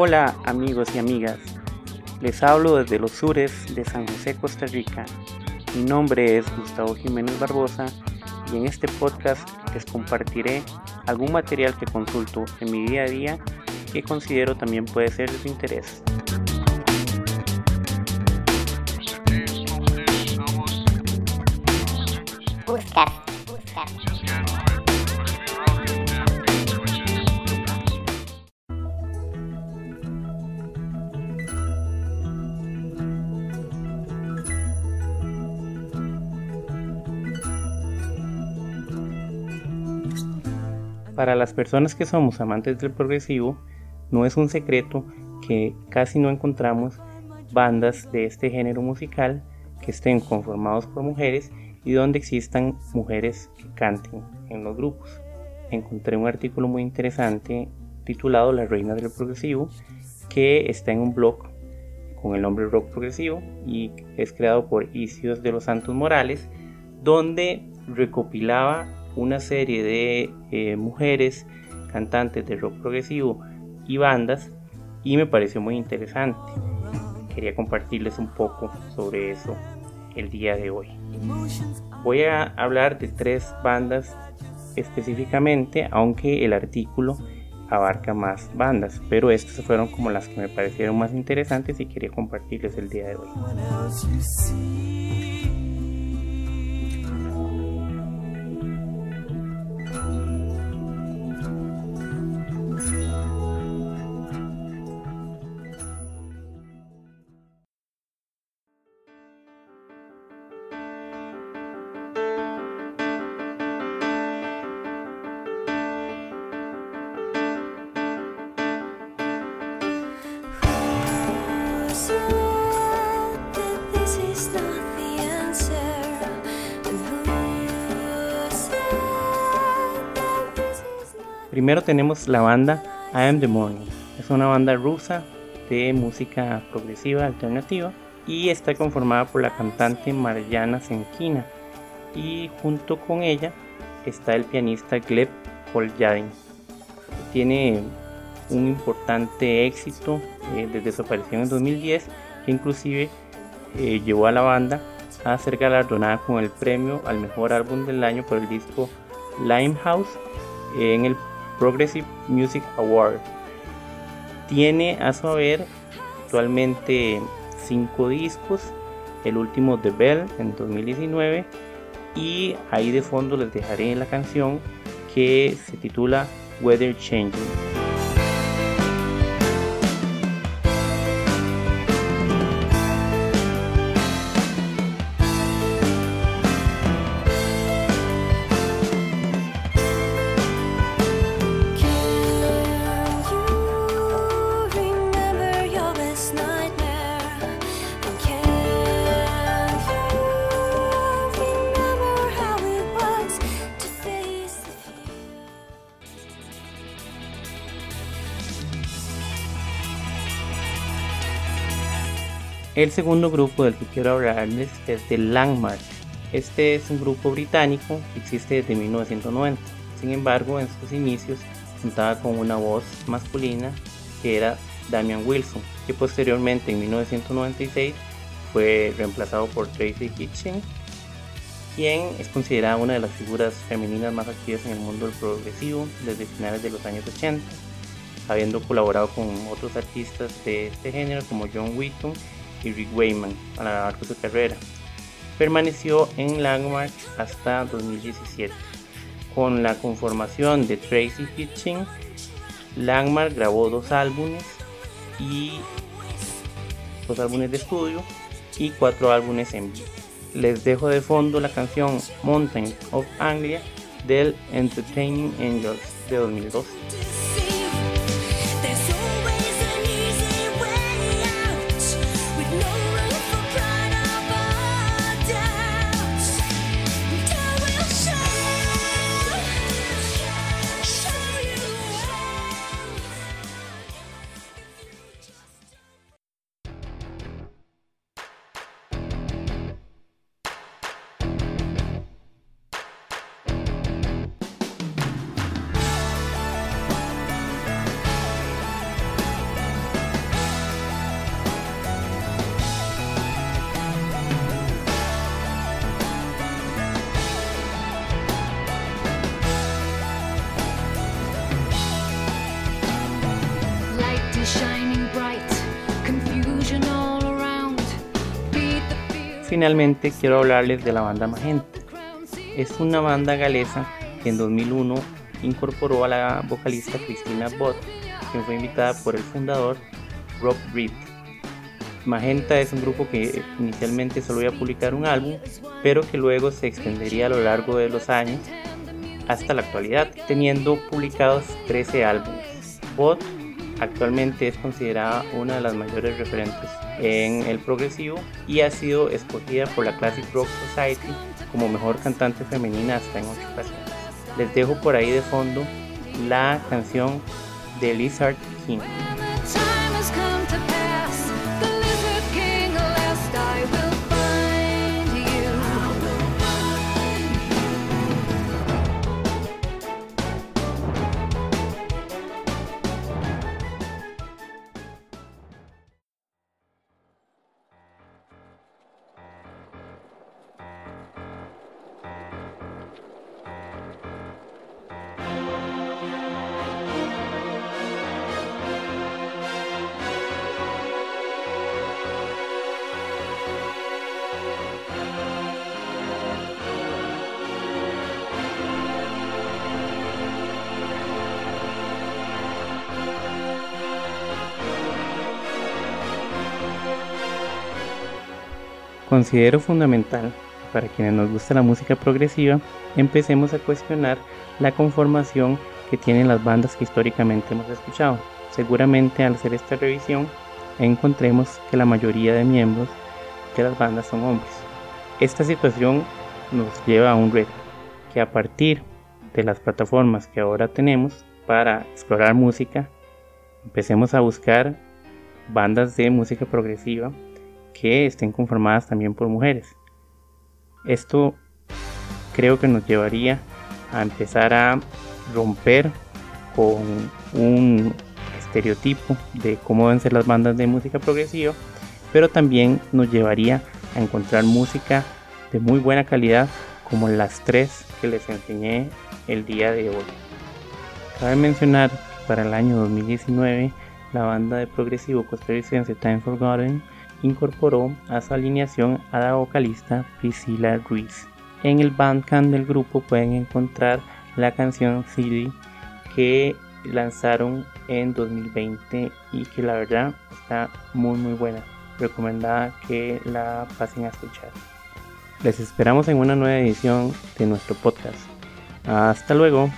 Hola amigos y amigas, les hablo desde los sures de San José, Costa Rica. Mi nombre es Gustavo Jiménez Barbosa y en este podcast les compartiré algún material que consulto en mi día a día que considero también puede ser de su interés. Para las personas que somos amantes del progresivo, no es un secreto que casi no encontramos bandas de este género musical que estén conformados por mujeres y donde existan mujeres que canten en los grupos. Encontré un artículo muy interesante titulado La Reina del Progresivo que está en un blog con el nombre Rock Progresivo y es creado por Isios de los Santos Morales donde recopilaba una serie de eh, mujeres cantantes de rock progresivo y bandas y me pareció muy interesante. Quería compartirles un poco sobre eso el día de hoy. Voy a hablar de tres bandas específicamente, aunque el artículo abarca más bandas, pero estas fueron como las que me parecieron más interesantes y quería compartirles el día de hoy. Primero tenemos la banda I Am The Morning. Es una banda rusa de música progresiva alternativa y está conformada por la cantante Mariana Senkina y junto con ella está el pianista Gleb Kolyadin. Tiene un importante éxito eh, desde su aparición en 2010 que inclusive eh, llevó a la banda a ser galardonada con el premio al mejor álbum del año por el disco Limehouse en el Progressive Music Award. Tiene a su haber actualmente cinco discos, el último The Bell en 2019 y ahí de fondo les dejaré la canción que se titula Weather Changing. El segundo grupo del que quiero hablarles es The Landmark. Este es un grupo británico que existe desde 1990. Sin embargo, en sus inicios contaba con una voz masculina que era Damian Wilson, que posteriormente en 1996 fue reemplazado por Tracy Kitchen, quien es considerada una de las figuras femeninas más activas en el mundo del progresivo desde finales de los años 80, habiendo colaborado con otros artistas de este género como John Wheaton y Rick Wayman a lo largo de su carrera. Permaneció en Landmark hasta 2017. Con la conformación de Tracy Hitching, Landmark grabó dos álbumes y dos álbumes de estudio y cuatro álbumes en vivo. Les dejo de fondo la canción Mountain of Anglia del Entertaining Angels de 2012. Finalmente quiero hablarles de la banda Magenta. Es una banda galesa que en 2001 incorporó a la vocalista Cristina Bott, quien fue invitada por el fundador Rob Reed. Magenta es un grupo que inicialmente solo iba a publicar un álbum, pero que luego se extendería a lo largo de los años hasta la actualidad, teniendo publicados 13 álbumes. Bot actualmente es considerada una de las mayores referentes en el progresivo y ha sido escogida por la Classic Rock Society como mejor cantante femenina hasta en 8 ocasiones. Les dejo por ahí de fondo la canción de Lizard King. Considero fundamental para quienes nos gusta la música progresiva, empecemos a cuestionar la conformación que tienen las bandas que históricamente hemos escuchado. Seguramente al hacer esta revisión encontremos que la mayoría de miembros de las bandas son hombres. Esta situación nos lleva a un reto, que a partir de las plataformas que ahora tenemos para explorar música, empecemos a buscar bandas de música progresiva que estén conformadas también por mujeres. Esto creo que nos llevaría a empezar a romper con un estereotipo de cómo deben ser las bandas de música progresiva, pero también nos llevaría a encontrar música de muy buena calidad como las tres que les enseñé el día de hoy. Cabe mencionar que para el año 2019 la banda de progresivo costarricense Time Forgotten incorporó a su alineación a la vocalista Priscilla Ruiz. En el bandcamp del grupo pueden encontrar la canción CD que lanzaron en 2020 y que la verdad está muy muy buena. Recomendada que la pasen a escuchar. Les esperamos en una nueva edición de nuestro podcast. Hasta luego.